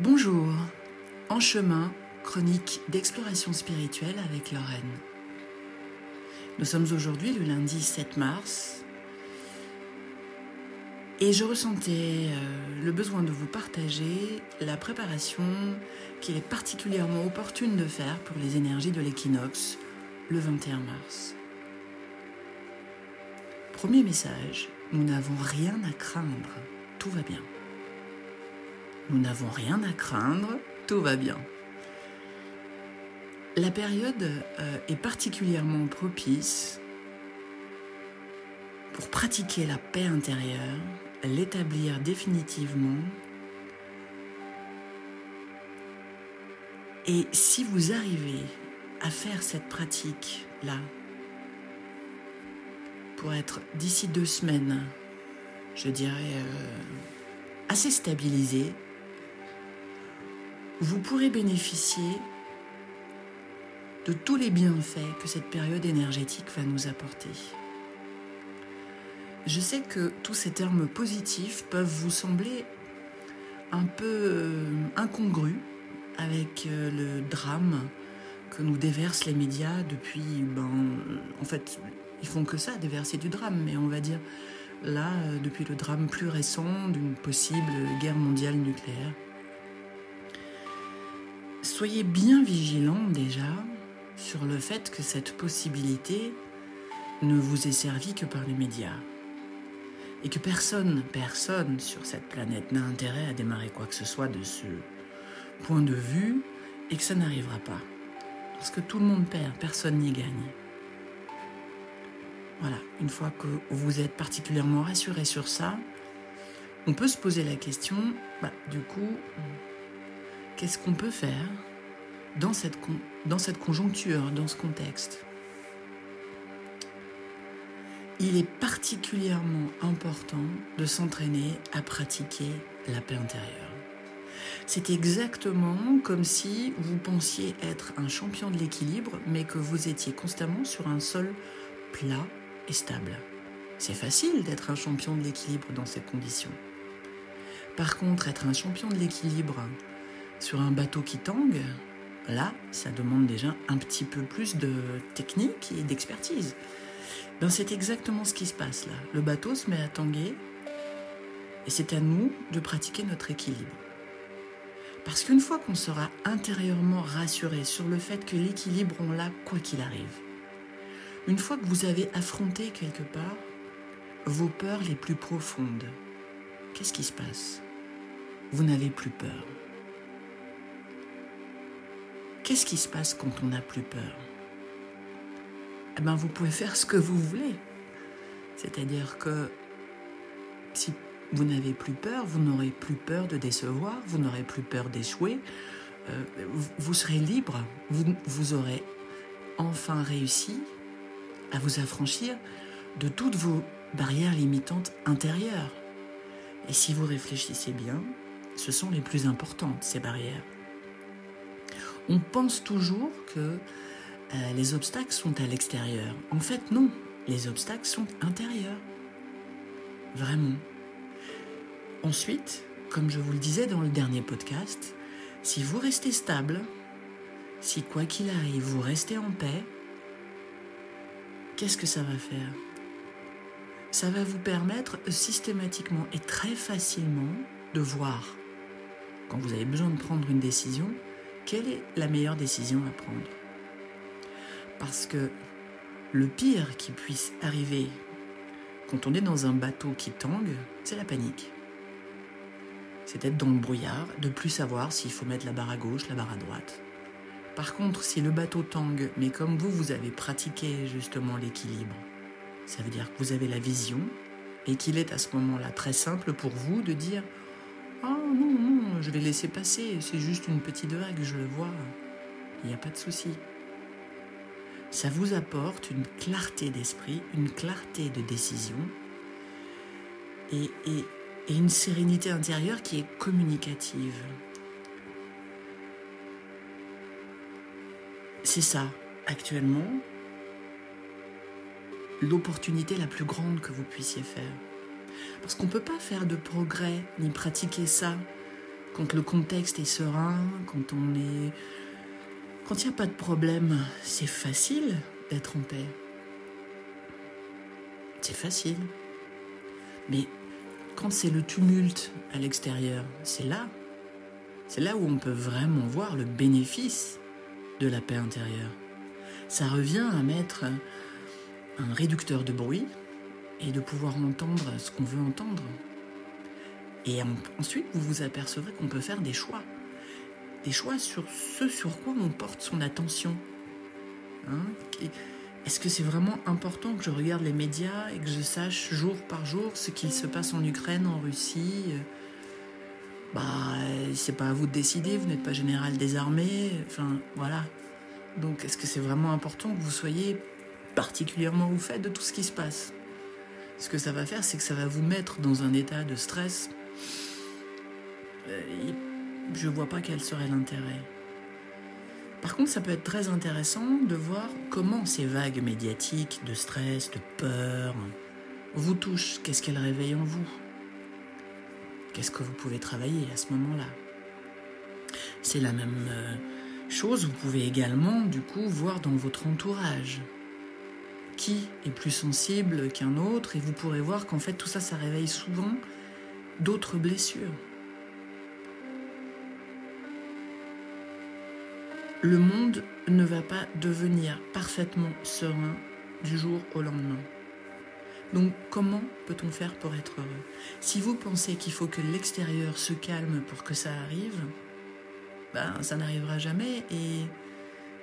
Bonjour, en chemin, chronique d'exploration spirituelle avec Lorraine. Nous sommes aujourd'hui le lundi 7 mars et je ressentais euh, le besoin de vous partager la préparation qu'il est particulièrement opportune de faire pour les énergies de l'équinoxe le 21 mars. Premier message, nous n'avons rien à craindre, tout va bien. Nous n'avons rien à craindre, tout va bien. La période euh, est particulièrement propice pour pratiquer la paix intérieure, l'établir définitivement. Et si vous arrivez à faire cette pratique-là, pour être d'ici deux semaines, je dirais, euh, assez stabilisé, vous pourrez bénéficier de tous les bienfaits que cette période énergétique va nous apporter. Je sais que tous ces termes positifs peuvent vous sembler un peu euh, incongrus avec euh, le drame que nous déversent les médias depuis, ben, en fait, ils font que ça, déverser du drame, mais on va dire là, euh, depuis le drame plus récent d'une possible guerre mondiale nucléaire. Soyez bien vigilants déjà sur le fait que cette possibilité ne vous est servie que par les médias. Et que personne, personne sur cette planète n'a intérêt à démarrer quoi que ce soit de ce point de vue et que ça n'arrivera pas. Parce que tout le monde perd, personne n'y gagne. Voilà, une fois que vous êtes particulièrement rassuré sur ça, on peut se poser la question, bah, du coup, qu'est-ce qu'on peut faire dans cette, dans cette conjoncture, dans ce contexte Il est particulièrement important de s'entraîner à pratiquer la paix intérieure. C'est exactement comme si vous pensiez être un champion de l'équilibre, mais que vous étiez constamment sur un sol plat et stable. C'est facile d'être un champion de l'équilibre dans ces conditions. Par contre, être un champion de l'équilibre sur un bateau qui tangue, là, ça demande déjà un petit peu plus de technique et d'expertise. Ben, c'est exactement ce qui se passe là. Le bateau se met à tanguer et c'est à nous de pratiquer notre équilibre. Parce qu'une fois qu'on sera intérieurement rassuré sur le fait que l'équilibre, on l'a quoi qu'il arrive, une fois que vous avez affronté quelque part vos peurs les plus profondes, qu'est-ce qui se passe? Vous n'avez plus peur. Qu'est-ce qui se passe quand on n'a plus peur? Eh bien, vous pouvez faire ce que vous voulez. C'est-à-dire que si vous n'avez plus peur, vous n'aurez plus peur de décevoir, vous n'aurez plus peur d'échouer, euh, vous serez libre, vous, vous aurez enfin réussi à vous affranchir de toutes vos barrières limitantes intérieures. Et si vous réfléchissez bien, ce sont les plus importantes, ces barrières. On pense toujours que euh, les obstacles sont à l'extérieur. En fait, non, les obstacles sont intérieurs. Vraiment. Ensuite, comme je vous le disais dans le dernier podcast, si vous restez stable, si quoi qu'il arrive, vous restez en paix, qu'est-ce que ça va faire? Ça va vous permettre systématiquement et très facilement de voir, quand vous avez besoin de prendre une décision, quelle est la meilleure décision à prendre? Parce que le pire qui puisse arriver quand on est dans un bateau qui tangue, c'est la panique. C'est être dans le brouillard, de plus savoir s'il faut mettre la barre à gauche, la barre à droite. Par contre, si le bateau tangue, mais comme vous, vous avez pratiqué justement l'équilibre, ça veut dire que vous avez la vision et qu'il est à ce moment-là très simple pour vous de dire Oh non, non, je vais laisser passer, c'est juste une petite vague, je le vois, il n'y a pas de souci. Ça vous apporte une clarté d'esprit, une clarté de décision et, une sérénité intérieure qui est communicative. C'est ça, actuellement, l'opportunité la plus grande que vous puissiez faire. Parce qu'on ne peut pas faire de progrès ni pratiquer ça quand le contexte est serein, quand on est... Quand il n'y a pas de problème, c'est facile d'être en paix. C'est facile. Mais quand c'est le tumulte à l'extérieur, c'est là. C'est là où on peut vraiment voir le bénéfice de la paix intérieure. Ça revient à mettre un réducteur de bruit et de pouvoir entendre ce qu'on veut entendre. Et ensuite, vous vous apercevrez qu'on peut faire des choix. Des choix sur ce sur quoi on porte son attention. Hein Est-ce que c'est vraiment important que je regarde les médias et que je sache jour par jour ce qu'il se passe en Ukraine, en Russie? Bah, c'est pas à vous de décider, vous n'êtes pas général des armées, enfin, voilà. Donc, est-ce que c'est vraiment important que vous soyez particulièrement au fait de tout ce qui se passe? Ce que ça va faire, c'est que ça va vous mettre dans un état de stress. Euh, je vois pas quel serait l'intérêt. Par contre, ça peut être très intéressant de voir comment ces vagues médiatiques de stress, de peur, vous touchent. Qu'est-ce qu'elles réveillent en vous? Qu'est-ce que vous pouvez travailler à ce moment-là? C'est la même euh, chose, vous pouvez également, du coup, voir dans votre entourage qui est plus sensible qu'un autre et vous pourrez voir qu'en fait tout ça, ça réveille souvent d'autres blessures. Le monde ne va pas devenir parfaitement serein du jour au lendemain. Donc comment peut-on faire pour être heureux? Si vous pensez qu'il faut que l'extérieur se calme pour que ça arrive, ben, ça n'arrivera jamais et,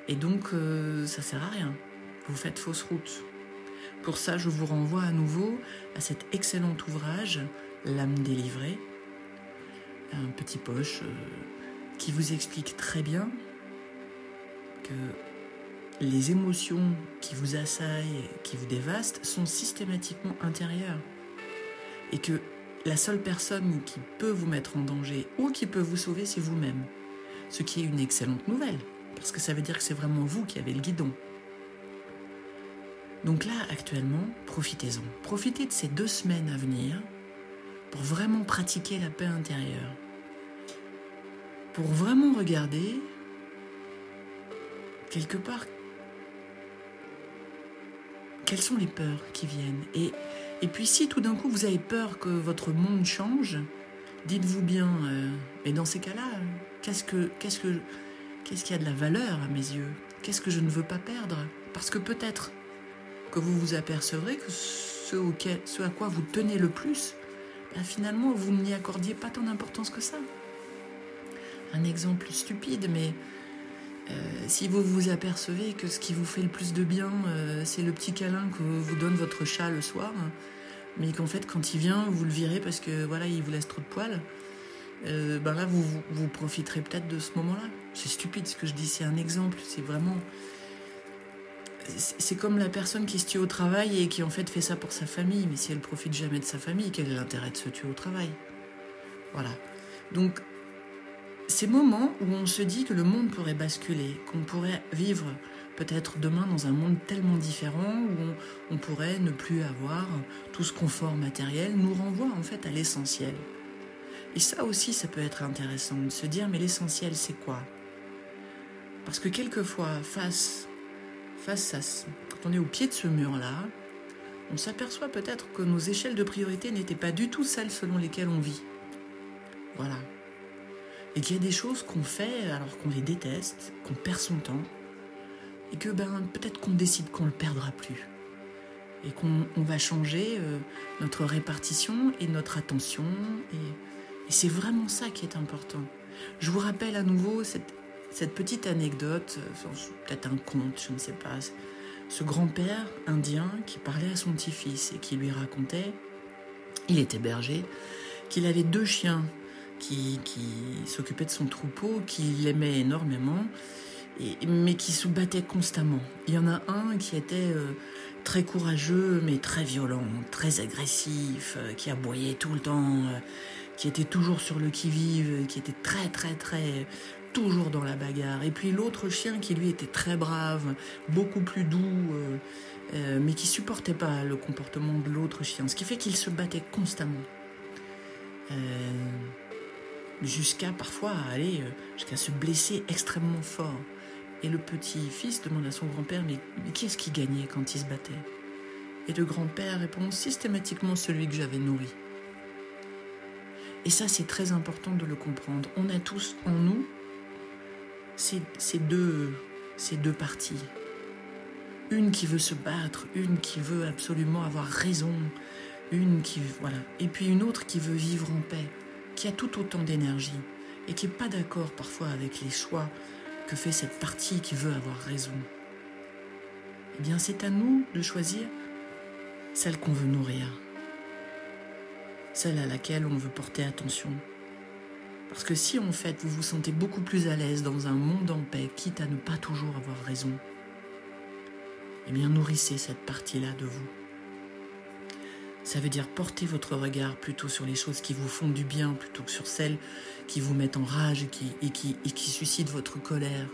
et donc euh, ça sert à rien. Vous faites fausse route. Pour ça, je vous renvoie à nouveau à cet excellent ouvrage L'âme délivrée, un petit poche euh, qui vous explique très bien que les émotions qui vous assaillent, qui vous dévastent, sont systématiquement intérieures. Et que la seule personne qui peut vous mettre en danger ou qui peut vous sauver, c'est vous-même. Ce qui est une excellente nouvelle, parce que ça veut dire que c'est vraiment vous qui avez le guidon. Donc là, actuellement, profitez-en. Profitez de ces deux semaines à venir pour vraiment pratiquer la paix intérieure. Pour vraiment regarder, quelque part, quelles sont les peurs qui viennent. Et, puis si tout d'un coup vous avez peur que votre monde change, dites-vous bien, euh, mais dans ces cas-là, qu'est-ce que qu'est-ce que qu'est-ce qui a de la valeur à mes yeux? Qu'est-ce que je ne veux pas perdre? Parce que peut-être que vous vous apercevrez que ce, auquel, ce à quoi vous tenez le plus, ben finalement, vous n'y accordiez pas tant d'importance que ça. Un exemple stupide, mais euh, si vous vous apercevez que ce qui vous fait le plus de bien, euh, c'est le petit câlin que vous donne votre chat le soir, mais qu'en fait, quand il vient, vous le virez parce que voilà, il vous laisse trop de poils, euh, ben là, vous, vous profiterez peut-être de ce moment-là. C'est stupide ce que je dis, c'est un exemple, c'est vraiment c'est comme la personne qui se tue au travail et qui en fait fait ça pour sa famille. Mais si elle profite jamais de sa famille, quel est l'intérêt de se tuer au travail? Voilà. Donc, ces moments où on se dit que le monde pourrait basculer, qu'on pourrait vivre peut-être demain dans un monde tellement différent où on, pourrait ne plus avoir tout ce confort matériel, nous renvoie en fait à l'essentiel. Et ça aussi, ça peut être intéressant de se dire, mais l'essentiel, c'est quoi? Parce que quelquefois, face face à quand on est au pied de ce mur-là, on s'aperçoit peut-être que nos échelles de priorité n'étaient pas du tout celles selon lesquelles on vit. Voilà. Et qu'il y a des choses qu'on fait alors qu'on les déteste, qu'on perd son temps, et que ben, peut-être qu'on décide qu'on le perdra plus. Et qu'on va changer euh, notre répartition et notre attention. Et, et c'est vraiment ça qui est important. Je vous rappelle à nouveau cette cette petite anecdote, euh, peut-être un conte, je ne sais pas, ce grand-père indien qui parlait à son petit-fils et qui lui racontait, il était berger, qu'il avait deux chiens qui, s'occupaient de son troupeau, qu'il aimait énormément, mais qui se battaient constamment. Il y en a un qui était euh, très courageux, mais très violent, très agressif, euh, qui aboyait tout le temps, qui était toujours sur le qui-vive, qui était très très très toujours dans la bagarre. Et puis l'autre chien qui lui était très brave, beaucoup plus doux, euh, euh, mais qui supportait pas le comportement de l'autre chien, ce qui fait qu'il se battait constamment. Euh, jusqu'à parfois aller jusqu'à se blesser extrêmement fort. Et le petit-fils demande à son grand-père Mais, mais qui est-ce qui gagnait quand il se battait? Et le grand-père répond systématiquement celui que j'avais nourri. Et ça, c'est très important de le comprendre. On a tous en nous ces, deux, ces deux parties. Une qui veut se battre, une qui veut absolument avoir raison, une qui voilà, et puis une autre qui veut vivre en paix, qui a tout autant d'énergie et qui n'est pas d'accord parfois avec les choix que fait cette partie qui veut avoir raison. Eh bien, c'est à nous de choisir celle qu'on veut nourrir, celle à laquelle on veut porter attention. Parce que si en fait vous vous sentez beaucoup plus à l'aise dans un monde en paix, quitte à ne pas toujours avoir raison, eh bien nourrissez cette partie-là de vous. Ça veut dire porter votre regard plutôt sur les choses qui vous font du bien plutôt que sur celles qui vous mettent en rage et qui, et qui, et qui suscitent votre colère.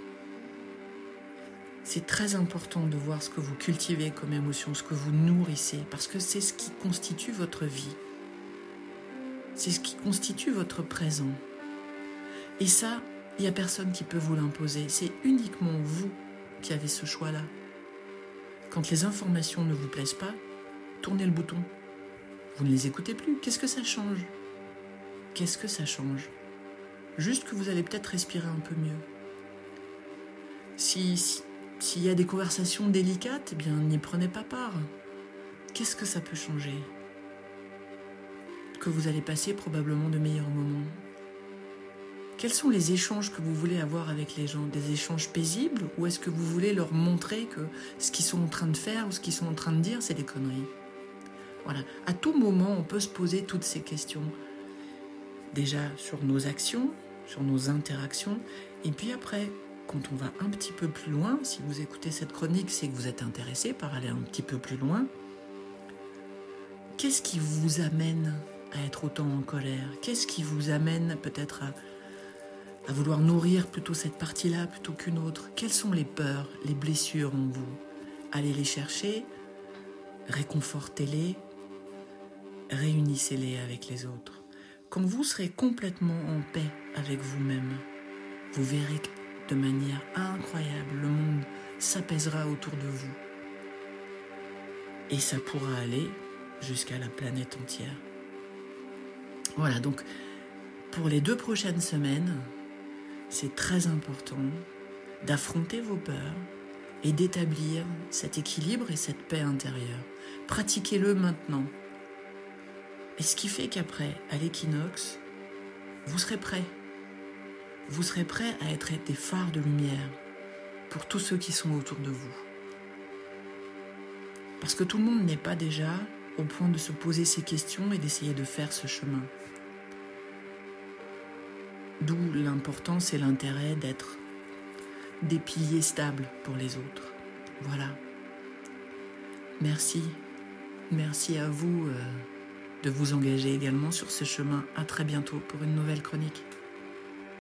C'est très important de voir ce que vous cultivez comme émotion, ce que vous nourrissez, parce que c'est ce qui constitue votre vie. C'est ce qui constitue votre présent. Et ça, il n'y a personne qui peut vous l'imposer. C'est uniquement vous qui avez ce choix-là. Quand les informations ne vous plaisent pas, tournez le bouton. Vous ne les écoutez plus. Qu'est-ce que ça change? Qu'est-ce que ça change? Juste que vous allez peut-être respirer un peu mieux. Si s'il y a des conversations délicates, eh bien n'y prenez pas part. Qu'est-ce que ça peut changer? Que vous allez passer probablement de meilleurs moments. Quels sont les échanges que vous voulez avoir avec les gens? Des échanges paisibles? Ou est-ce que vous voulez leur montrer que ce qu'ils sont en train de faire ou ce qu'ils sont en train de dire, c'est des conneries? Voilà, à tout moment, on peut se poser toutes ces questions. Déjà sur nos actions, sur nos interactions, et puis après, quand on va un petit peu plus loin, si vous écoutez cette chronique, c'est que vous êtes intéressé par aller un petit peu plus loin. Qu'est-ce qui vous amène à être autant en colère? Qu'est-ce qui vous amène peut-être à à vouloir nourrir plutôt cette partie-là plutôt qu'une autre Quelles sont les peurs, les blessures en vous? Allez les chercher, réconfortez-les, réunissez-les avec les autres. Quand vous serez complètement en paix avec vous-même, vous verrez que de manière incroyable, le monde s'apaisera autour de vous. Et ça pourra aller jusqu'à la planète entière. Voilà, donc pour les deux prochaines semaines, c'est très important d'affronter vos peurs et d'établir cet équilibre et cette paix intérieure. Pratiquez-le maintenant. Et ce qui fait qu'après, à l'équinoxe, vous serez prêt. Vous serez prêt à être des phares de lumière pour tous ceux qui sont autour de vous. Parce que tout le monde n'est pas déjà au point de se poser ces questions et d'essayer de faire ce chemin. D'où l'importance et l'intérêt d'être des piliers stables pour les autres. Voilà. Merci. Merci à vous euh, de vous engager également sur ce chemin. À très bientôt pour une nouvelle chronique.